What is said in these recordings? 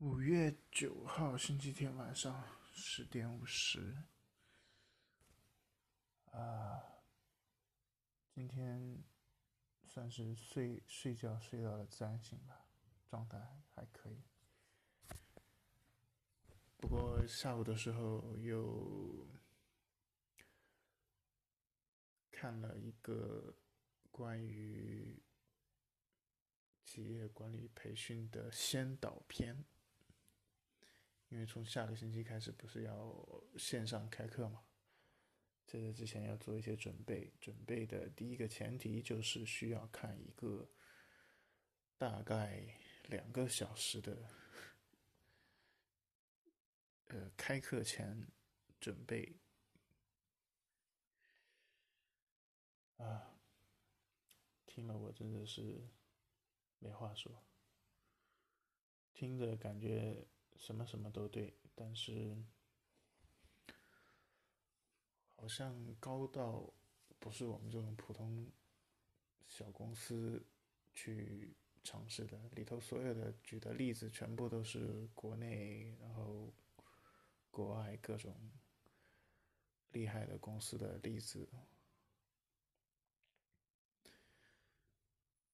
五月九号星期天晚上十点五十，啊，今天算是睡睡觉睡到了自然醒吧，状态还可以。不过下午的时候又看了一个关于企业管理培训的先导片。因为从下个星期开始不是要线上开课嘛，在这之前要做一些准备。准备的第一个前提就是需要看一个大概两个小时的，呃，开课前准备。啊，听了我真的是没话说，听着感觉。什么什么都对，但是好像高到不是我们这种普通小公司去尝试的。里头所有的举的例子全部都是国内，然后国外各种厉害的公司的例子，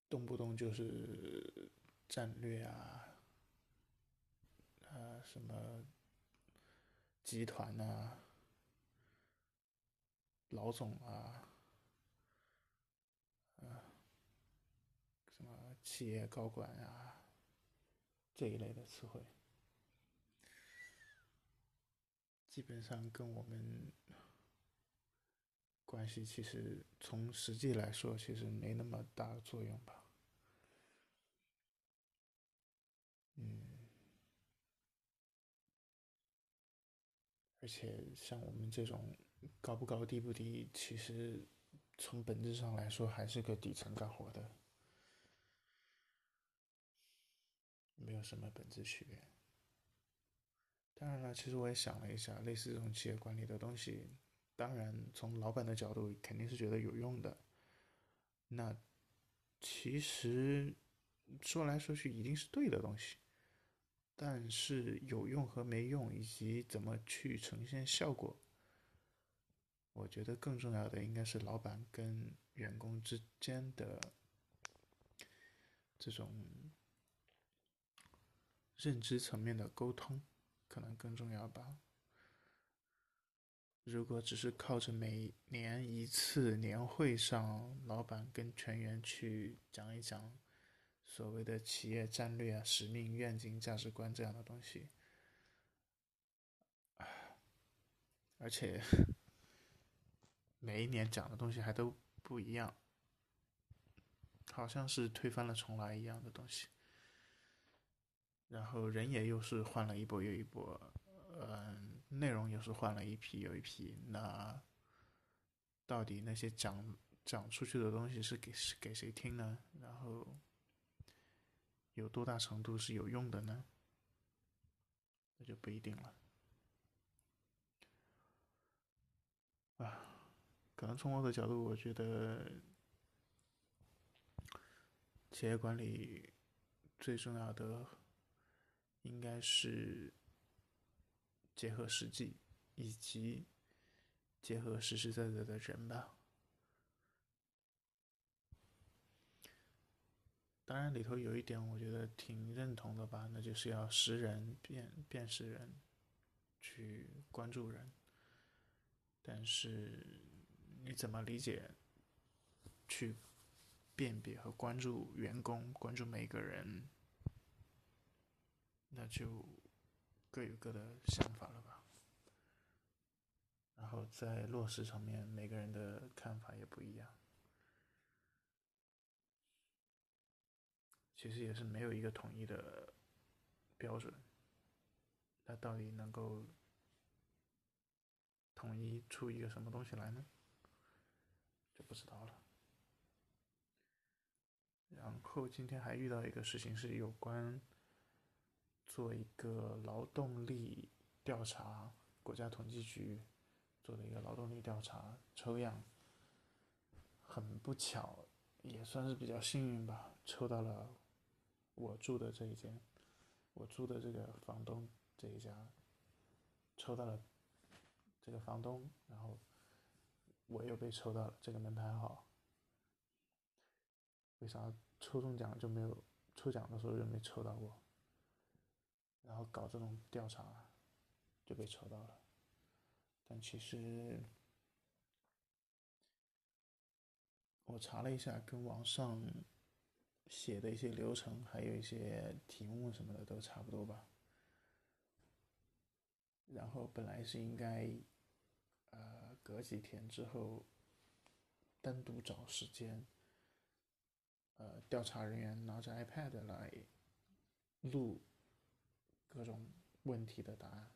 动不动就是战略啊。什么集团啊，老总啊，啊，什么企业高管啊，这一类的词汇，基本上跟我们关系其实从实际来说，其实没那么大的作用吧，而且像我们这种高不高低不低，其实从本质上来说还是个底层干活的，没有什么本质区别。当然了，其实我也想了一下，类似这种企业管理的东西，当然从老板的角度肯定是觉得有用的。那其实说来说去一定是对的东西。但是有用和没用，以及怎么去呈现效果，我觉得更重要的应该是老板跟员工之间的这种认知层面的沟通，可能更重要吧。如果只是靠着每年一次年会上，老板跟全员去讲一讲。所谓的企业战略啊、使命、愿景、价值观这样的东西，而且每一年讲的东西还都不一样，好像是推翻了重来一样的东西。然后人也又是换了一波又一波，嗯，内容又是换了一批又一批。那到底那些讲讲出去的东西是给是给谁听呢？然后。有多大程度是有用的呢？那就不一定了。啊，可能从我的角度，我觉得企业管理最重要的应该是结合实际，以及结合实实在在的人吧。当然，里头有一点我觉得挺认同的吧，那就是要识人、辨辨识人，去关注人。但是你怎么理解去辨别和关注员工、关注每个人，那就各有各的想法了吧。然后在落实层面，每个人的看法也不一样。其实也是没有一个统一的标准，那到底能够统一出一个什么东西来呢？就不知道了。然后今天还遇到一个事情，是有关做一个劳动力调查，国家统计局做的一个劳动力调查抽样，很不巧，也算是比较幸运吧，抽到了。我住的这一间，我住的这个房东这一家抽到了这个房东，然后我又被抽到了这个门牌号，为啥抽中奖就没有抽奖的时候就没抽到过？然后搞这种调查就被抽到了，但其实我查了一下，跟网上。写的一些流程，还有一些题目什么的都差不多吧。然后本来是应该，呃，隔几天之后单独找时间，呃，调查人员拿着 iPad 来录各种问题的答案，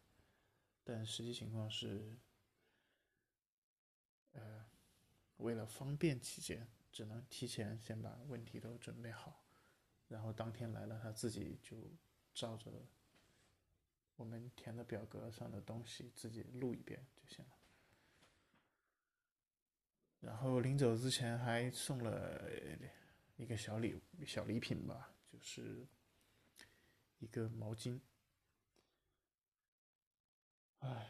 但实际情况是，呃，为了方便起见。只能提前先把问题都准备好，然后当天来了，他自己就照着我们填的表格上的东西自己录一遍就行了。然后临走之前还送了一个小礼小礼品吧，就是一个毛巾。唉，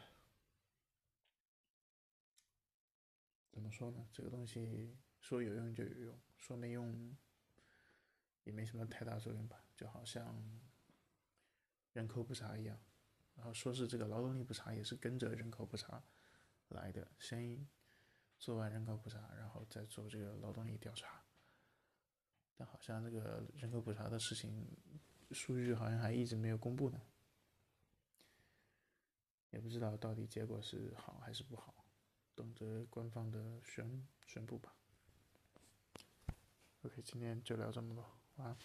怎么说呢？这个东西。说有用就有用，说没用也没什么太大作用吧，就好像人口普查一样，然后说是这个劳动力普查也是跟着人口普查来的，先做完人口普查，然后再做这个劳动力调查，但好像这个人口普查的事情数据好像还一直没有公布呢，也不知道到底结果是好还是不好，等着官方的宣宣布吧。OK，今天就聊这么多，晚安。